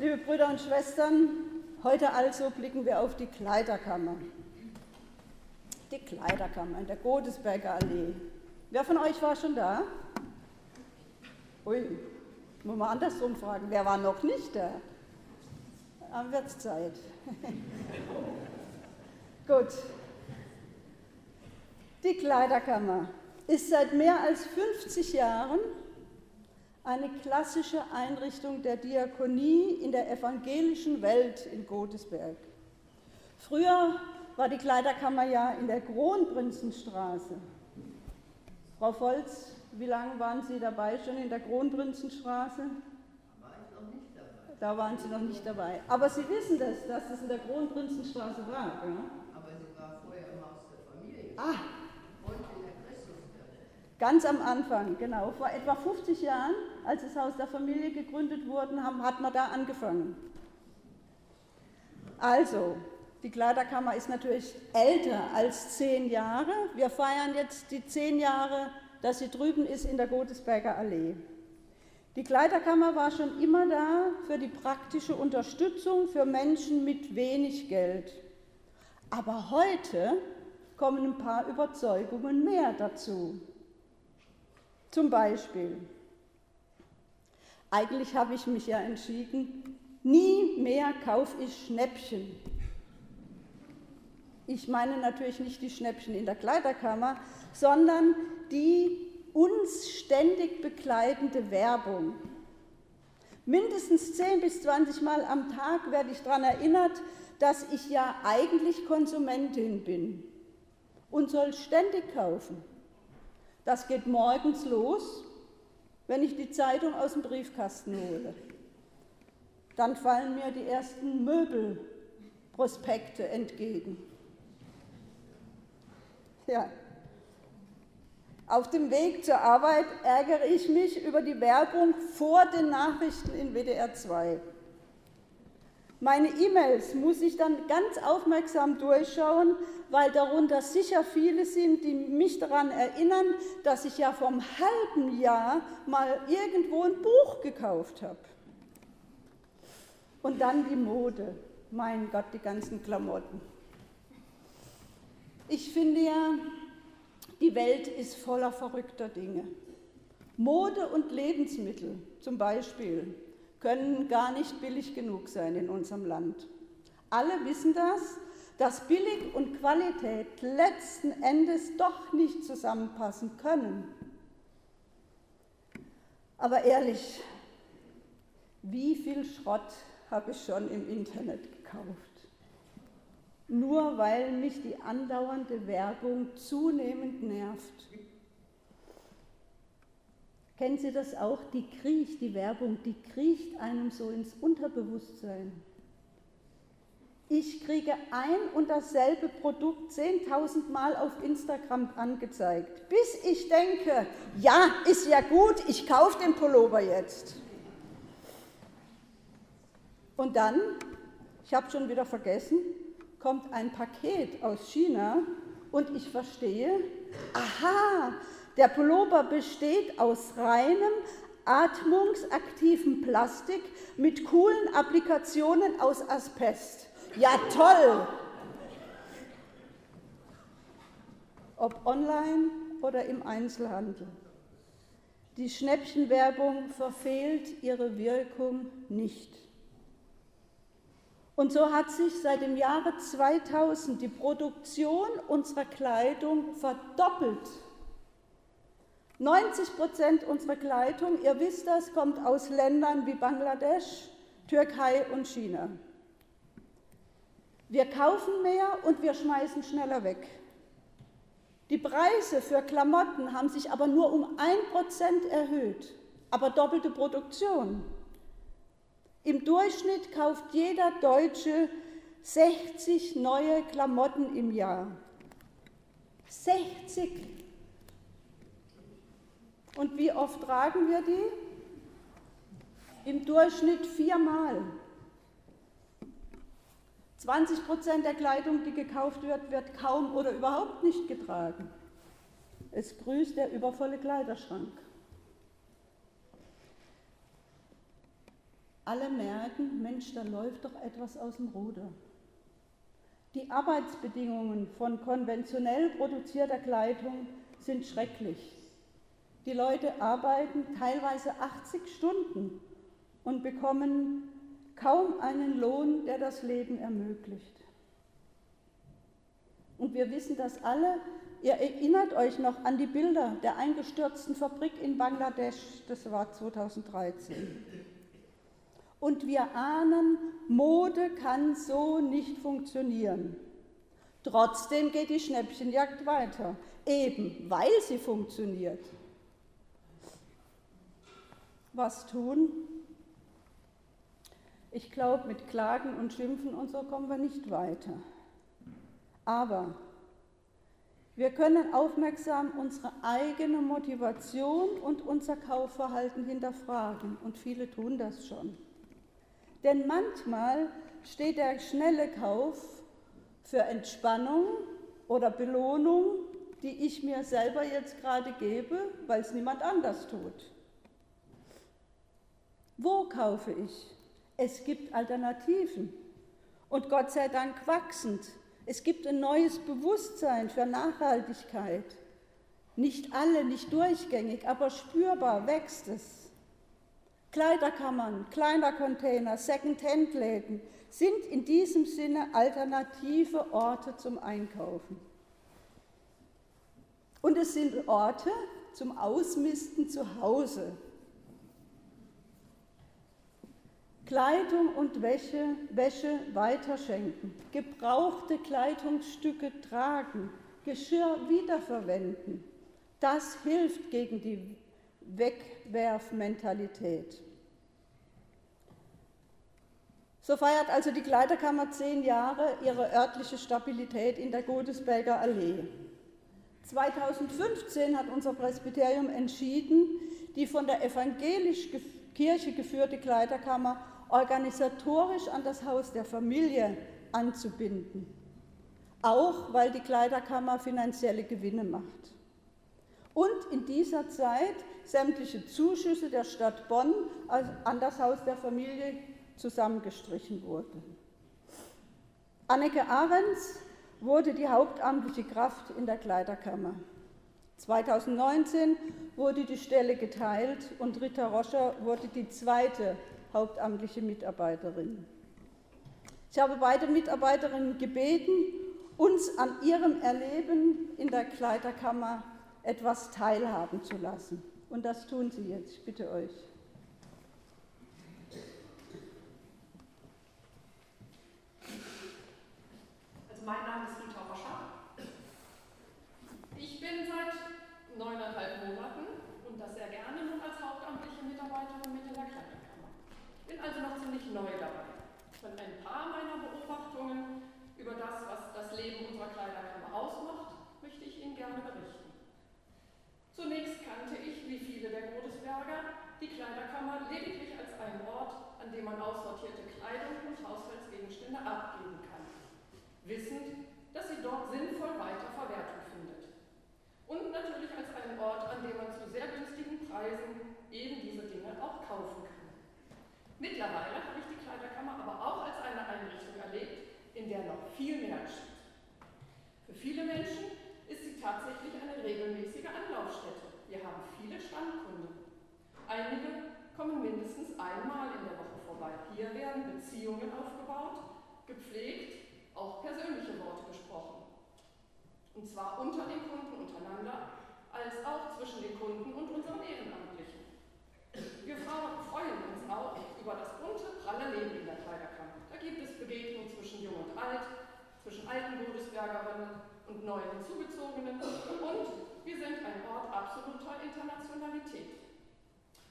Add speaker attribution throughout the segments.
Speaker 1: Liebe Brüder und Schwestern, heute also blicken wir auf die Kleiderkammer. Die Kleiderkammer in der Godesberger Allee. Wer von euch war schon da? Ui, muss man andersrum fragen. Wer war noch nicht da? Am wird Zeit. Gut. Die Kleiderkammer ist seit mehr als 50 Jahren eine klassische Einrichtung der Diakonie in der evangelischen Welt in Godesberg. Früher war die Kleiderkammer ja in der Kronprinzenstraße. Frau Volz, wie lange waren Sie dabei schon in der Kronprinzenstraße?
Speaker 2: War ich noch nicht dabei.
Speaker 1: Da waren Sie noch nicht dabei. Aber Sie wissen das, dass es in der Kronprinzenstraße war. Ja?
Speaker 2: Aber sie war vorher im Haus der Familie.
Speaker 1: Ah,
Speaker 2: Und in der Christuskirche.
Speaker 1: Ganz am Anfang, genau. Vor etwa 50 Jahren, als das Haus der Familie gegründet wurde, hat man da angefangen. Also, die Kleiderkammer ist natürlich älter als zehn Jahre. Wir feiern jetzt die zehn Jahre, dass sie drüben ist in der Godesberger Allee. Die Kleiderkammer war schon immer da für die praktische Unterstützung für Menschen mit wenig Geld. Aber heute kommen ein paar Überzeugungen mehr dazu. Zum Beispiel, eigentlich habe ich mich ja entschieden, nie mehr kaufe ich Schnäppchen. Ich meine natürlich nicht die Schnäppchen in der Kleiderkammer, sondern die uns ständig begleitende Werbung. Mindestens 10 bis 20 Mal am Tag werde ich daran erinnert, dass ich ja eigentlich Konsumentin bin und soll ständig kaufen. Das geht morgens los, wenn ich die Zeitung aus dem Briefkasten hole. Dann fallen mir die ersten Möbelprospekte entgegen. Ja. Auf dem Weg zur Arbeit ärgere ich mich über die Werbung vor den Nachrichten in WDR 2. Meine E-Mails muss ich dann ganz aufmerksam durchschauen, weil darunter sicher viele sind, die mich daran erinnern, dass ich ja vom halben Jahr mal irgendwo ein Buch gekauft habe. Und dann die Mode. Mein Gott, die ganzen Klamotten. Ich finde ja, die Welt ist voller verrückter Dinge. Mode und Lebensmittel zum Beispiel können gar nicht billig genug sein in unserem Land. Alle wissen das, dass billig und Qualität letzten Endes doch nicht zusammenpassen können. Aber ehrlich, wie viel Schrott habe ich schon im Internet gekauft? Nur weil mich die andauernde Werbung zunehmend nervt. Kennen Sie das auch? Die kriecht, die Werbung, die kriecht einem so ins Unterbewusstsein. Ich kriege ein und dasselbe Produkt 10.000 Mal auf Instagram angezeigt, bis ich denke, ja, ist ja gut, ich kaufe den Pullover jetzt. Und dann, ich habe schon wieder vergessen, kommt ein Paket aus China und ich verstehe, aha, der Pullover besteht aus reinem, atmungsaktivem Plastik mit coolen Applikationen aus Asbest. Ja, toll! Ob online oder im Einzelhandel. Die Schnäppchenwerbung verfehlt ihre Wirkung nicht. Und so hat sich seit dem Jahre 2000 die Produktion unserer Kleidung verdoppelt. 90 Prozent unserer Kleidung, ihr wisst das, kommt aus Ländern wie Bangladesch, Türkei und China. Wir kaufen mehr und wir schmeißen schneller weg. Die Preise für Klamotten haben sich aber nur um ein Prozent erhöht, aber doppelte Produktion. Im Durchschnitt kauft jeder Deutsche 60 neue Klamotten im Jahr. 60. Und wie oft tragen wir die? Im Durchschnitt viermal. 20 Prozent der Kleidung, die gekauft wird, wird kaum oder überhaupt nicht getragen. Es grüßt der übervolle Kleiderschrank. alle merken, Mensch, da läuft doch etwas aus dem Ruder. Die Arbeitsbedingungen von konventionell produzierter Kleidung sind schrecklich. Die Leute arbeiten teilweise 80 Stunden und bekommen kaum einen Lohn, der das Leben ermöglicht. Und wir wissen das alle. Ihr erinnert euch noch an die Bilder der eingestürzten Fabrik in Bangladesch, das war 2013. Und wir ahnen, Mode kann so nicht funktionieren. Trotzdem geht die Schnäppchenjagd weiter, eben weil sie funktioniert. Was tun? Ich glaube, mit Klagen und Schimpfen und so kommen wir nicht weiter. Aber wir können aufmerksam unsere eigene Motivation und unser Kaufverhalten hinterfragen und viele tun das schon. Denn manchmal steht der schnelle Kauf für Entspannung oder Belohnung, die ich mir selber jetzt gerade gebe, weil es niemand anders tut. Wo kaufe ich? Es gibt Alternativen und Gott sei Dank wachsend. Es gibt ein neues Bewusstsein für Nachhaltigkeit. Nicht alle, nicht durchgängig, aber spürbar wächst es. Kleiderkammern, kleiner Container, Second-Hand-Läden sind in diesem Sinne alternative Orte zum Einkaufen. Und es sind Orte zum Ausmisten zu Hause. Kleidung und Wäsche, Wäsche weiterschenken, gebrauchte Kleidungsstücke tragen, Geschirr wiederverwenden. Das hilft gegen die Wegwerfmentalität. So feiert also die Kleiderkammer zehn Jahre ihre örtliche Stabilität in der Godesberger Allee. 2015 hat unser Presbyterium entschieden, die von der evangelischen Kirche geführte Kleiderkammer organisatorisch an das Haus der Familie anzubinden, auch weil die Kleiderkammer finanzielle Gewinne macht und in dieser Zeit sämtliche Zuschüsse der Stadt Bonn an das Haus der Familie zusammengestrichen wurden. Anneke Ahrens wurde die hauptamtliche Kraft in der Kleiderkammer. 2019 wurde die Stelle geteilt und Rita Roscher wurde die zweite hauptamtliche Mitarbeiterin. Ich habe beide Mitarbeiterinnen gebeten, uns an ihrem Erleben in der Kleiderkammer etwas teilhaben zu lassen. Und das tun sie jetzt, ich bitte euch.
Speaker 3: Also mein Name ist Rita Roscher. Ich bin seit neuneinhalb Monaten und das sehr gerne nun als hauptamtliche Mitarbeiterin mit in der Kletterkammer. Ich bin also noch ziemlich neu dabei. Von ein paar meiner Beobachtungen über das, was das Leben unserer Kleiderkammer ausmacht, möchte ich Ihnen gerne berichten. Zunächst kannte ich, wie viele der Godesberger, die Kleiderkammer lediglich als einen Ort, an dem man aussortierte Kleidung und Haushaltsgegenstände abgeben kann, wissend, dass sie dort sinnvoll weiter Verwertung findet. Und natürlich als einen Ort, an dem man zu sehr günstigen Preisen eben diese Dinge auch kaufen kann. Mittlerweile habe ich die Kleiderkammer aber auch als eine Einrichtung erlebt, in der noch viel mehr steht. Für viele Menschen ist sie tatsächlich eine regelmäßige Anlaufstätte. Wir haben viele Stammkunden. Einige kommen mindestens einmal in der Woche vorbei. Hier werden Beziehungen aufgebaut, gepflegt, auch persönliche Worte gesprochen. Und zwar unter den Kunden untereinander, als auch zwischen den Kunden und unseren Ehrenamtlichen. Wir freuen uns auch über das bunte, pralle Leben in der Kleiderkammer. Da gibt es Begegnungen zwischen Jung und Alt, zwischen alten Godesbergerinnen und neu hinzugezogenen und wir sind ein Ort absoluter Internationalität.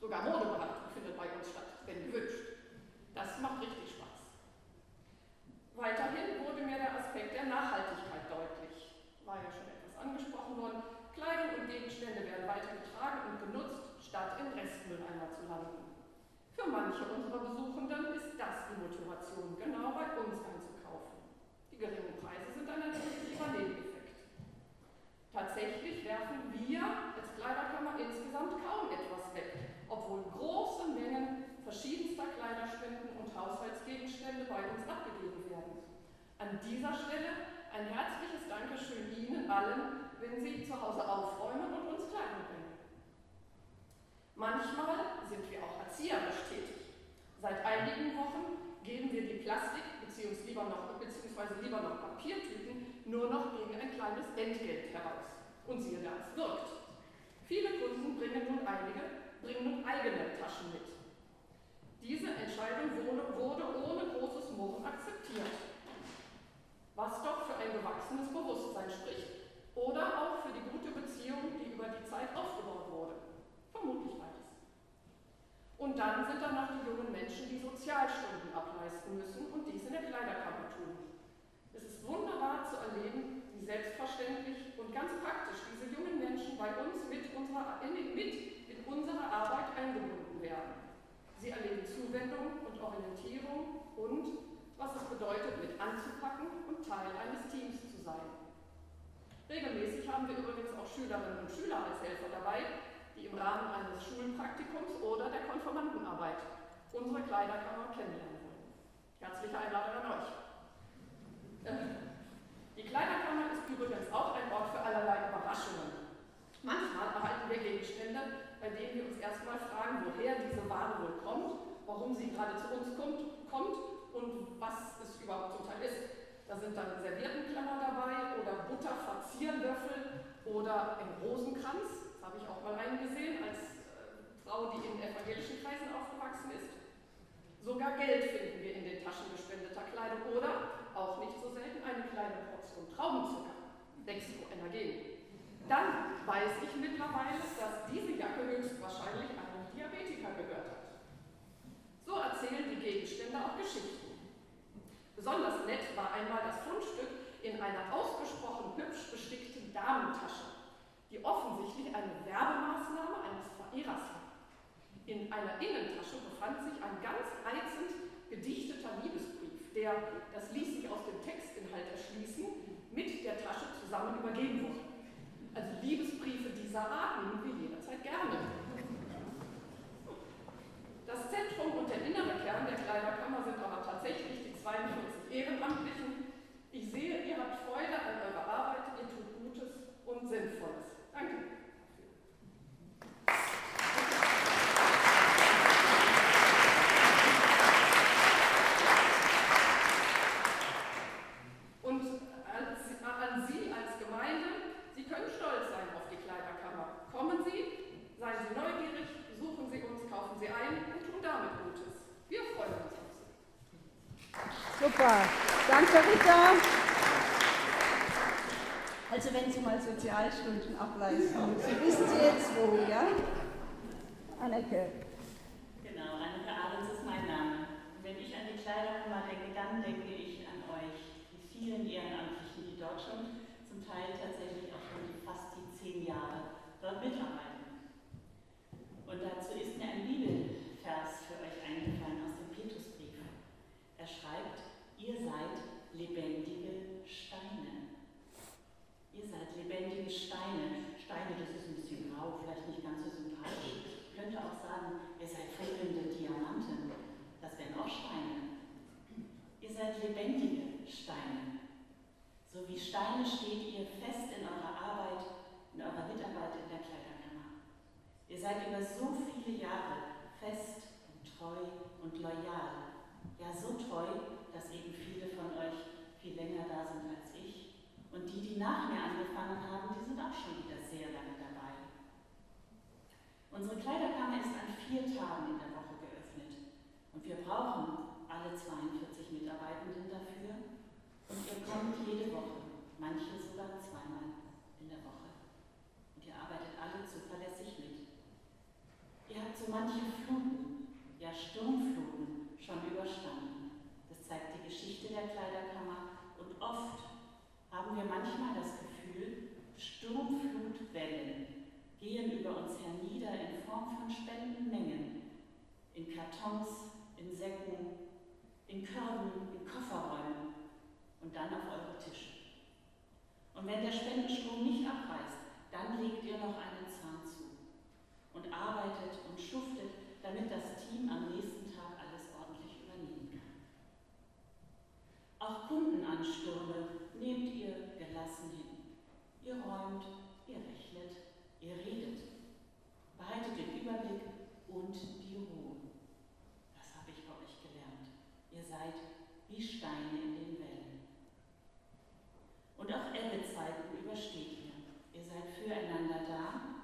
Speaker 3: Sogar Modeberatung findet bei uns statt, wenn gewünscht. Das macht richtig Spaß. Weiterhin wurde mir der Aspekt der Nachhaltigkeit deutlich. War ja schon etwas angesprochen worden. Kleidung und Gegenstände werden weiter getragen und genutzt, statt in Restmülleimer zu landen. Für manche unserer Besuchenden ist das die Motivation, genau bei uns einzukaufen. Die geringen Preise sind ein positiver Nebeneffekt. Tatsächlich werfen wir als Kleiderkammer insgesamt kaum etwas weg, obwohl große Mengen verschiedenster kleiner Spenden und Haushaltsgegenstände bei uns abgegeben werden. An dieser Stelle ein herzliches Dankeschön Ihnen allen, wenn Sie zu Hause aufräumen und uns Kleidung bringen. Manchmal sind wir auch erzieherisch tätig. Seit einigen Wochen geben wir die Plastik- bzw. Lieber, noch, lieber noch Papiertüten nur noch gegen ein kleines Entgelt heraus. Und siehe da, es wirkt. Viele Kunden bringen nun, einige, bringen nun eigene Taschen mit. Diese Entscheidung wurde, ohne großes Murren akzeptiert was doch für ein gewachsenes Bewusstsein spricht oder auch für die gute Beziehung, die über die Zeit aufgebaut wurde. Vermutlich beides. Und dann sind da noch die jungen Menschen, die Sozialstunden ableisten müssen und dies in der Kleiderkammer tun. Es ist wunderbar zu erleben, wie selbstverständlich und ganz praktisch diese jungen Menschen bei uns mit unserer, in, mit in unserer Arbeit eingebunden werden. Sie erleben Zuwendung und Orientierung und was es bedeutet, mit anzupacken und Teil eines Teams zu sein. Regelmäßig haben wir übrigens auch Schülerinnen und Schüler als Helfer dabei, die im Rahmen eines Schulpraktikums oder der Konformantenarbeit unsere Kleiderkammer kennenlernen wollen. Herzliche Einladung an euch. Die Kleiderkammer ist übrigens auch ein Ort für allerlei Überraschungen. Manchmal erhalten wir Gegenstände, bei denen wir uns erstmal fragen, woher diese Ware wohl kommt, warum sie gerade zu uns kommt, kommt und was es überhaupt zum Teil ist. Da sind dann Serviettenklemmer dabei oder Butterverzierlöffel oder ein Rosenkranz. Das habe ich auch mal eingesehen als äh, Frau, die in evangelischen Kreisen aufgewachsen ist. Sogar Geld finden wir in den Taschen gespendeter Kleidung oder, auch nicht so selten, eine kleine Portion Traubenzucker. Dextroenergen. Dann weiß ich mittlerweile, dass diese Jacke höchstwahrscheinlich einem Diabetiker gehört hat. So erzählen die Gegenstände auch Geschichten. Besonders nett war einmal das Fundstück in einer ausgesprochen hübsch bestickten Damentasche, die offensichtlich eine Werbemaßnahme eines Verehrers war. In einer Innentasche befand sich ein ganz reizend gedichteter Liebesbrief, der, das ließ sich aus dem Textinhalt erschließen, mit der Tasche zusammen übergeben wurde. Also Liebesbriefe dieser Art nehmen wir jederzeit gerne. Das Zentrum und der innere Kern der Kleiderkammer sind aber tatsächlich die 42 Ehrenamtlichen. Ich sehe, ihr habt Freude an eurer Arbeit, ihr tut Gutes und Sinnvolles. Danke.
Speaker 1: Super. Danke, Rita. Also wenn Sie mal Sozialstunden ableisten, Sie wissen Sie jetzt wo, ja? Anneke.
Speaker 4: Genau, Anneke Ahrens ist mein Name. Wenn ich an die Kleiderkammer denke, dann denke ich an euch, die vielen Ehrenamtlichen, die dort schon zum Teil tatsächlich auch schon fast die zehn Jahre dort mitarbeiten. Und dazu ist mir ein Bibelvers für euch eingefallen aus dem Petrusbrief. Er schreibt, Ihr seid lebendige Steine. Ihr seid lebendige Steine. Steine, das ist ein bisschen grau, vielleicht nicht ganz so sympathisch. Ich könnte auch sagen, ihr seid funkelnde Diamanten. Das wären auch Steine. Ihr seid lebendige Steine. So wie Steine steht ihr fest in eurer Arbeit, in eurer Mitarbeit in der Kleiderkammer. Ihr seid über so viele Jahre fest und treu und loyal. Ja, so treu, dass eben viele von euch viel länger da sind als ich. Und die, die nach mir angefangen haben, die sind auch schon wieder sehr lange dabei. Unsere Kleiderkammer ist an vier Tagen in der Woche geöffnet. Und wir brauchen alle 42 Mitarbeitenden dafür. Und ihr kommt jede Woche, manche sogar zweimal in der Woche. Und ihr arbeitet alle zuverlässig mit. Ihr habt so manche Fluten, ja Sturmfluten schon überstanden zeigt die Geschichte der Kleiderkammer und oft haben wir manchmal das Gefühl, Sturmflutwellen gehen über uns hernieder in Form von Spendenmengen, in Kartons, in Säcken, in Körben, in Kofferräumen und dann auf eure Tische. Und wenn der Spendenstrom nicht abreißt, dann legt ihr noch einen Zahn zu und arbeitet und schuftet, damit das Team am nächsten Tag alles ordentlich übernehmen kann. Auch Kundenanstürme nehmt ihr gelassen hin. Ihr räumt, ihr rechnet, ihr redet. Behaltet den Überblick und Steine in den Wellen. Und auch Ebbezeiten übersteht ihr. Ihr seid füreinander da.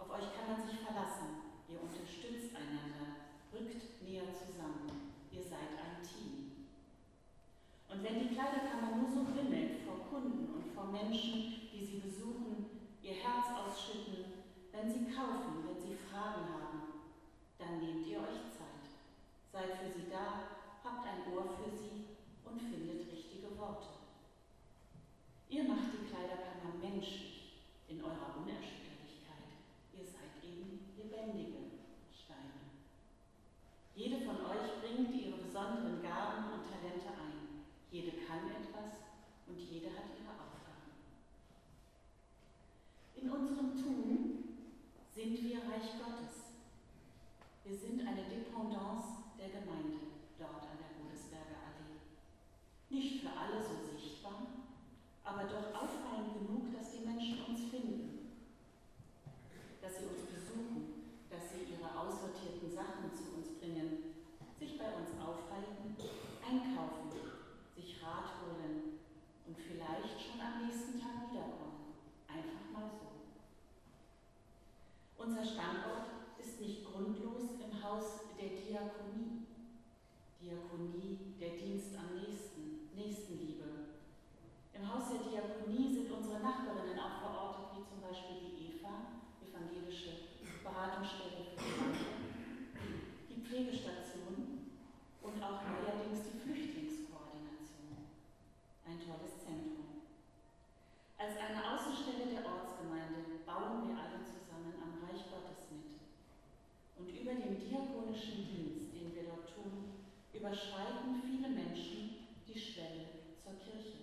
Speaker 4: Auf euch kann man sich verlassen. Ihr unterstützt einander, rückt näher zusammen. Ihr seid ein Team. Und wenn die Kleiderkammer nur so bimmelt vor Kunden und vor Menschen, die sie besuchen, ihr Herz ausschütten, wenn sie kaufen, wenn sie Fragen haben, dann nehmt ihr euch Zeit. Seid für sie da, habt ein Ohr für sie und findet richtige Worte. Ihr macht die Kleiderkammer menschlich in eurer Unerschütterlichkeit. Ihr seid eben lebendige Steine. Jede von euch bringt ihre besonderen Gaben und Talente ein. Jede kann etwas und jede hat ihre Aufgaben. In unserem Tun sind wir Reich Gottes. Wir sind eine Dependance der Gemeinde dort an der Godesberger Allee. Nicht für alle so sichtbar, aber doch auffallend genug, dass die Menschen uns finden, dass sie uns besuchen, dass sie ihre aussortierten Sachen zu uns bringen, sich bei uns aufhalten, einkaufen, sich Rat holen und vielleicht schon am nächsten Tag wiederkommen. Einfach mal so. Unser Standort ist nicht grundlos im Haus der Diakonie. Diakonie, der Dienst am nächsten, Nächstenliebe. Im Haus der Diakonie sind unsere Nachbarinnen auch verortet, wie zum Beispiel die EVA, evangelische Beratungsstelle für Kranke, die Pflegestation und auch neuerdings die Flüchtlingskoordination. Ein tolles Zentrum. Als eine Außenstelle der Ortsgemeinde bauen wir alle zusammen am Reich Gottes mit. Und über dem diakonischen Dienst, den wir dort tun, überschreiten viele Menschen die Schwelle zur Kirche.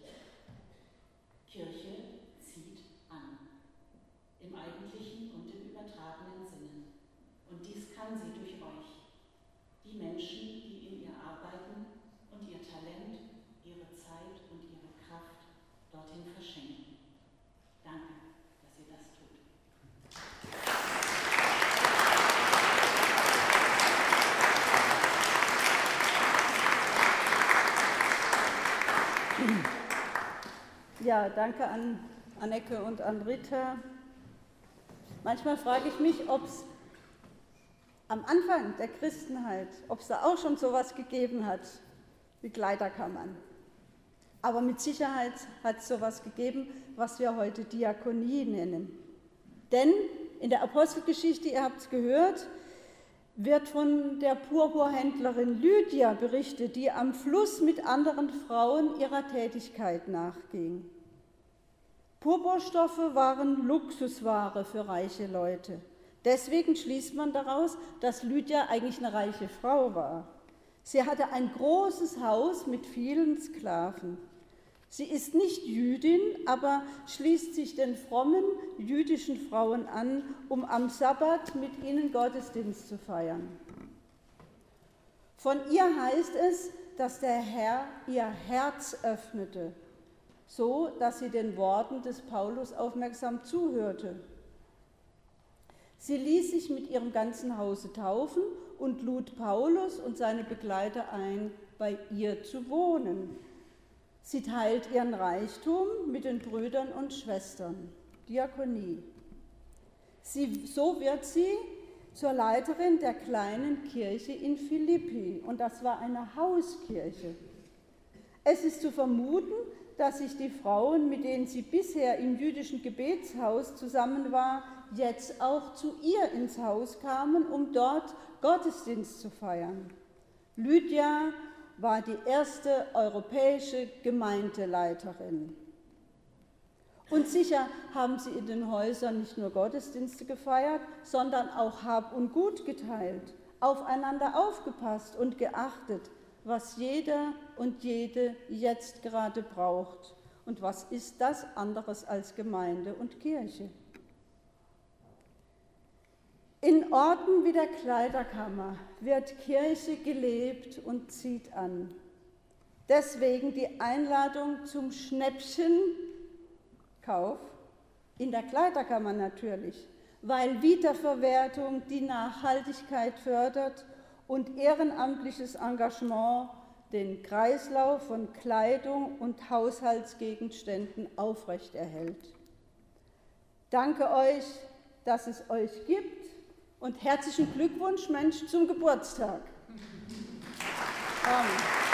Speaker 4: Kirche zieht an, im eigentlichen und im übertragenen Sinne. Und dies kann sie durch euch, die Menschen, die in ihr arbeiten und ihr Talent, ihre Zeit und ihre Kraft dorthin verschenken. Danke, dass ihr das tut.
Speaker 1: Danke an Anneke und an Rita. Manchmal frage ich mich, ob es am Anfang der Christenheit, ob es da auch schon sowas gegeben hat wie Kleiderkammern. Aber mit Sicherheit hat es sowas gegeben, was wir heute Diakonie nennen. Denn in der Apostelgeschichte, ihr habt es gehört, wird von der Purpurhändlerin Lydia berichtet, die am Fluss mit anderen Frauen ihrer Tätigkeit nachging. Purpurstoffe waren Luxusware für reiche Leute. Deswegen schließt man daraus, dass Lydia eigentlich eine reiche Frau war. Sie hatte ein großes Haus mit vielen Sklaven. Sie ist nicht Jüdin, aber schließt sich den frommen jüdischen Frauen an, um am Sabbat mit ihnen Gottesdienst zu feiern. Von ihr heißt es, dass der Herr ihr Herz öffnete, so dass sie den Worten des Paulus aufmerksam zuhörte. Sie ließ sich mit ihrem ganzen Hause taufen und lud Paulus und seine Begleiter ein, bei ihr zu wohnen. Sie teilt ihren Reichtum mit den Brüdern und Schwestern. Diakonie. Sie, so wird sie zur Leiterin der kleinen Kirche in Philippi und das war eine Hauskirche. Es ist zu vermuten, dass sich die Frauen, mit denen sie bisher im jüdischen Gebetshaus zusammen war, jetzt auch zu ihr ins Haus kamen, um dort Gottesdienst zu feiern. Lydia war die erste europäische Gemeindeleiterin. Und sicher haben sie in den Häusern nicht nur Gottesdienste gefeiert, sondern auch Hab und Gut geteilt, aufeinander aufgepasst und geachtet, was jeder und jede jetzt gerade braucht. Und was ist das anderes als Gemeinde und Kirche? In Orten wie der Kleiderkammer wird Kirche gelebt und zieht an. Deswegen die Einladung zum Schnäppchenkauf in der Kleiderkammer natürlich, weil Wiederverwertung die Nachhaltigkeit fördert und ehrenamtliches Engagement den Kreislauf von Kleidung und Haushaltsgegenständen aufrechterhält. Danke euch, dass es euch gibt und herzlichen Glückwunsch, Mensch, zum Geburtstag. Amen.